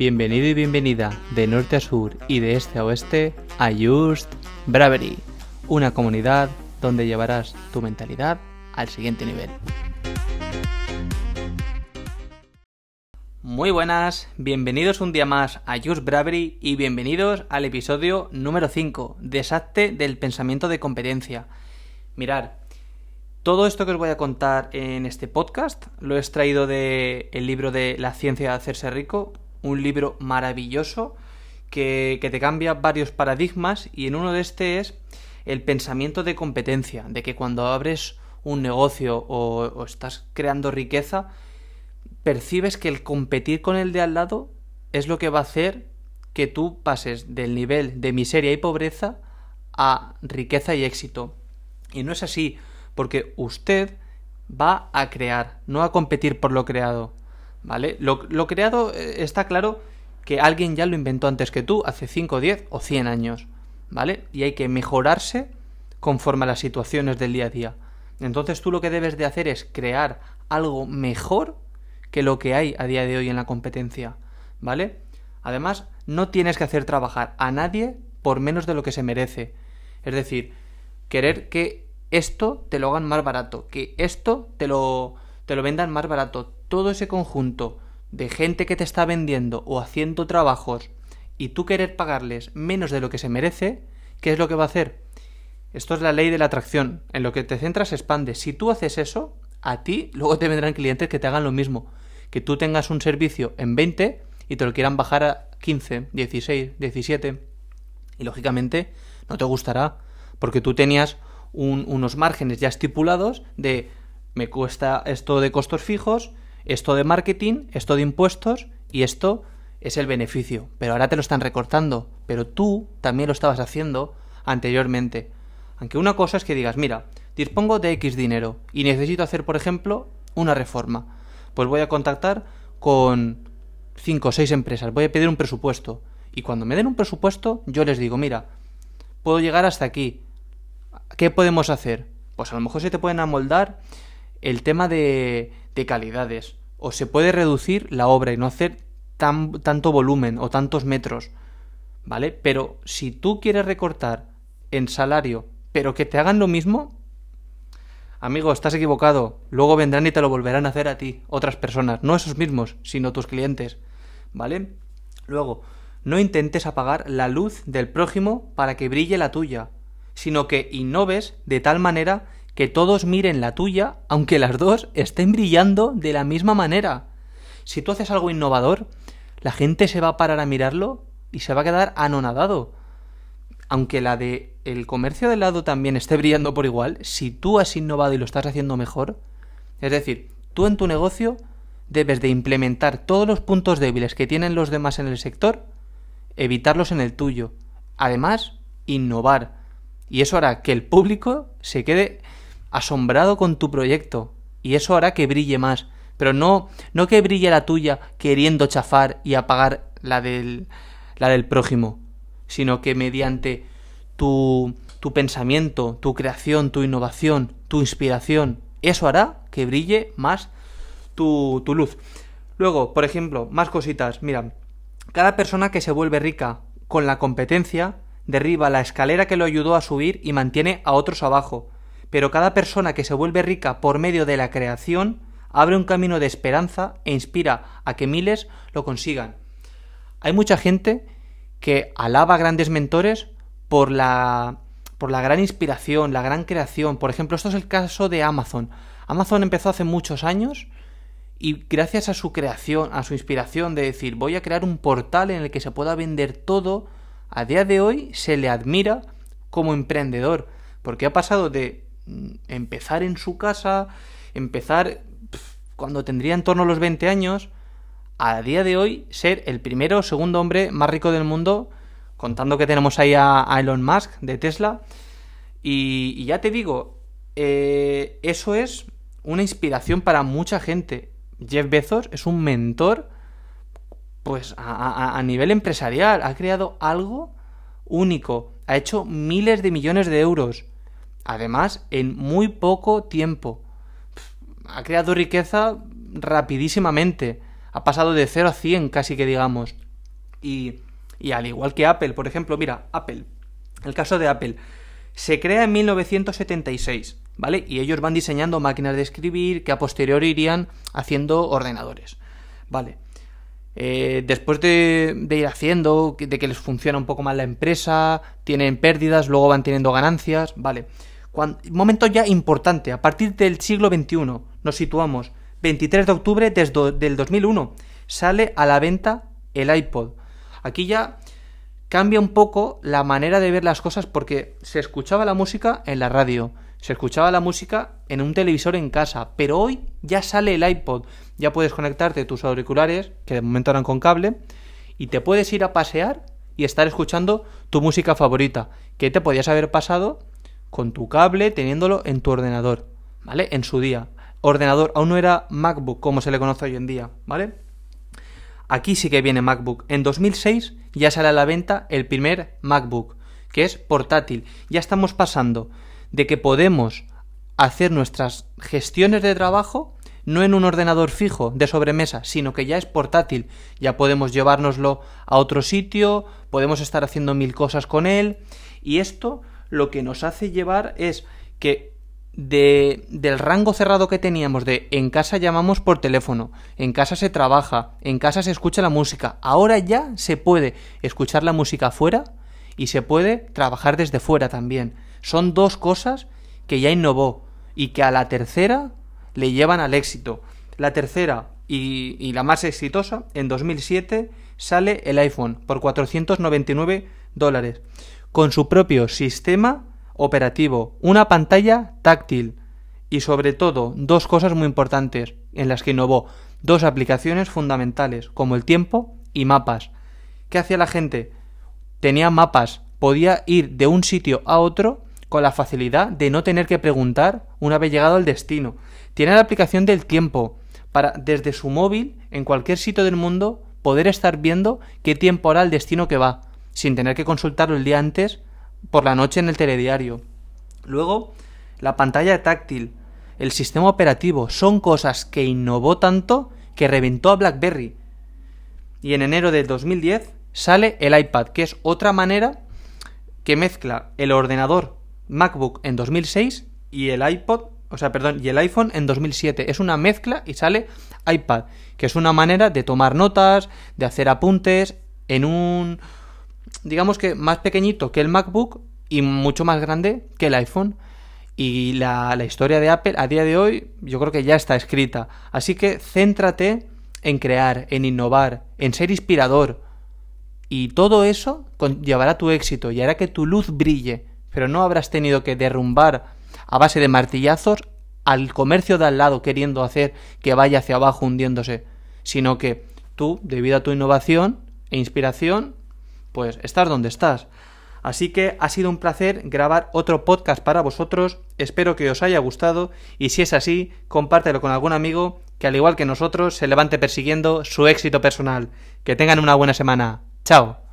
Bienvenido y bienvenida de norte a sur y de este a oeste a Just Bravery, una comunidad donde llevarás tu mentalidad al siguiente nivel. Muy buenas, bienvenidos un día más a Just Bravery y bienvenidos al episodio número 5, Desacte del pensamiento de competencia. Mirar, todo esto que os voy a contar en este podcast lo he extraído del el libro de La ciencia de hacerse rico, un libro maravilloso que, que, te cambia varios paradigmas y en uno de este es el pensamiento de competencia, de que cuando abres un negocio o, o estás creando riqueza, percibes que el competir con el de al lado es lo que va a hacer que tú pases del nivel de miseria y pobreza a riqueza y éxito. Y no es así porque usted va a crear, no a competir por lo creado. ¿Vale? Lo, creado eh, está claro que alguien ya lo inventó antes que tú, hace 5, 10 o 100 años. ¿Vale? Y hay que mejorarse conforme a las situaciones del día a día. Entonces tú lo que debes de hacer es crear algo mejor que lo que hay a día de hoy en la competencia. ¿Vale? Además, no tienes que hacer trabajar a nadie por menos de lo que se merece. Es decir, querer que esto te lo hagan más barato, que esto te lo, te lo vendan más barato. Todo ese conjunto de gente que te está vendiendo o haciendo trabajos y tú querer pagarles menos de lo que se merece, ¿qué es lo que va a hacer? Esto es la ley de la atracción. En lo que te centras expande. Si tú haces eso, a ti luego te vendrán clientes que te hagan lo mismo. Que tú tengas un servicio en 20 y te lo quieran bajar a 15, 16, 17. Y lógicamente no te gustará. Porque tú tenías un, unos márgenes ya estipulados de me cuesta esto de costos fijos, esto de marketing, esto de impuestos y esto es el beneficio. Pero ahora te lo están recortando. Pero tú también lo estabas haciendo anteriormente. Aunque una cosa es que digas, mira, dispongo de X dinero y necesito hacer, por ejemplo, una reforma. Pues voy a contactar con 5 o 6 empresas, voy a pedir un presupuesto. Y cuando me den un presupuesto, yo les digo, mira, puedo llegar hasta aquí. ¿Qué podemos hacer? Pues a lo mejor se te pueden amoldar el tema de, de calidades. O se puede reducir la obra y no hacer tan, tanto volumen o tantos metros. ¿Vale? Pero si tú quieres recortar en salario, pero que te hagan lo mismo, amigo, estás equivocado. Luego vendrán y te lo volverán a hacer a ti, otras personas, no esos mismos, sino tus clientes. ¿Vale? Luego, no intentes apagar la luz del prójimo para que brille la tuya sino que innoves de tal manera que todos miren la tuya, aunque las dos estén brillando de la misma manera. Si tú haces algo innovador, la gente se va a parar a mirarlo y se va a quedar anonadado. Aunque la de el comercio de lado también esté brillando por igual, si tú has innovado y lo estás haciendo mejor, es decir, tú en tu negocio debes de implementar todos los puntos débiles que tienen los demás en el sector, evitarlos en el tuyo. Además, innovar y eso hará que el público se quede asombrado con tu proyecto. Y eso hará que brille más. Pero no, no que brille la tuya queriendo chafar y apagar la del, la del prójimo. Sino que mediante tu, tu pensamiento, tu creación, tu innovación, tu inspiración, eso hará que brille más tu, tu luz. Luego, por ejemplo, más cositas. Mira, cada persona que se vuelve rica con la competencia derriba la escalera que lo ayudó a subir y mantiene a otros abajo. Pero cada persona que se vuelve rica por medio de la creación abre un camino de esperanza e inspira a que miles lo consigan. Hay mucha gente que alaba a grandes mentores por la por la gran inspiración, la gran creación. Por ejemplo, esto es el caso de Amazon. Amazon empezó hace muchos años y gracias a su creación, a su inspiración de decir, voy a crear un portal en el que se pueda vender todo a día de hoy se le admira como emprendedor, porque ha pasado de empezar en su casa, empezar cuando tendría en torno a los 20 años, a día de hoy ser el primero o segundo hombre más rico del mundo, contando que tenemos ahí a, Elon Musk de Tesla. Y, ya te digo, eh, eso es una inspiración para mucha gente. Jeff Bezos es un mentor pues a, nivel empresarial, ha creado algo único, ha hecho miles de millones de euros, además en muy poco tiempo, ha creado riqueza rapidísimamente, ha pasado de 0 a 100 casi que digamos, Y, y al igual que Apple, por ejemplo, mira, Apple, el caso de Apple, se crea en 1976, ¿vale? Y ellos van diseñando máquinas de escribir que a posteriori irían haciendo ordenadores, ¿vale? Eh, después de, ir haciendo, de que les funciona un poco más la empresa, tienen pérdidas, luego van teniendo ganancias, ¿vale? Momento ya importante, a partir del siglo XXI, nos situamos, 23 de octubre desde, del 2001, sale a la venta el iPod. Aquí ya cambia un poco la manera de ver las cosas porque se escuchaba la música en la radio, se escuchaba la música en un televisor en casa, pero hoy ya sale el iPod, ya puedes conectarte tus auriculares, que de momento eran con cable, y te puedes ir a pasear y estar escuchando tu música favorita, que te podías haber pasado con tu cable teniéndolo en tu ordenador, ¿vale? En su día. Ordenador, aún no era MacBook como se le conoce hoy en día, ¿vale? Aquí sí que viene MacBook. En 2006 ya sale a la venta el primer MacBook, que es portátil. Ya estamos pasando de que podemos hacer nuestras gestiones de trabajo no en un ordenador fijo de sobremesa, sino que ya es portátil. Ya podemos llevárnoslo a otro sitio, podemos estar haciendo mil cosas con él. Y esto lo que nos hace llevar es que de, del rango cerrado que teníamos de en casa llamamos por teléfono, en casa se trabaja, en casa se escucha la música, ahora ya se puede escuchar la música fuera y se puede trabajar desde fuera también. Son dos cosas que ya innovó y que a la tercera le llevan al éxito. La tercera y, y la más exitosa, en 2007 sale el iPhone por 499 dólares con su propio sistema operativo, una pantalla táctil y sobre todo dos cosas muy importantes en las que innovó, dos aplicaciones fundamentales como el tiempo y mapas. ¿Qué hacía la gente? Tenía mapas, podía ir de un sitio a otro con la facilidad de no tener que preguntar una vez llegado al destino. Tiene la aplicación del tiempo para desde su móvil en cualquier sitio del mundo poder estar viendo qué tiempo hará el destino que va sin tener que consultarlo el día antes por la noche en el telediario. Luego, la pantalla táctil, el sistema operativo, son cosas que innovó tanto que reventó a BlackBerry. Y en enero del 2010 sale el iPad, que es otra manera que mezcla el ordenador MacBook en 2006 y el iPod, o sea, perdón, y el iPhone en 2007. Es una mezcla y sale iPad, que es una manera de tomar notas, de hacer apuntes en un digamos que más pequeñito que el MacBook y mucho más grande que el iPhone. Y la, historia de Apple a día de hoy yo creo que ya está escrita. Así que céntrate en crear, en innovar, en ser inspirador. Y todo eso llevará tu éxito y hará que tu luz brille. Pero no habrás tenido que derrumbar a base de martillazos al comercio de al lado queriendo hacer que vaya hacia abajo hundiéndose. Sino que tú, debido a tu innovación e inspiración, pues estar donde estás. Así que ha sido un placer grabar otro podcast para vosotros, espero que os haya gustado y si es así, compártelo con algún amigo que al igual que nosotros se levante persiguiendo su éxito personal. Que tengan una buena semana. Chao.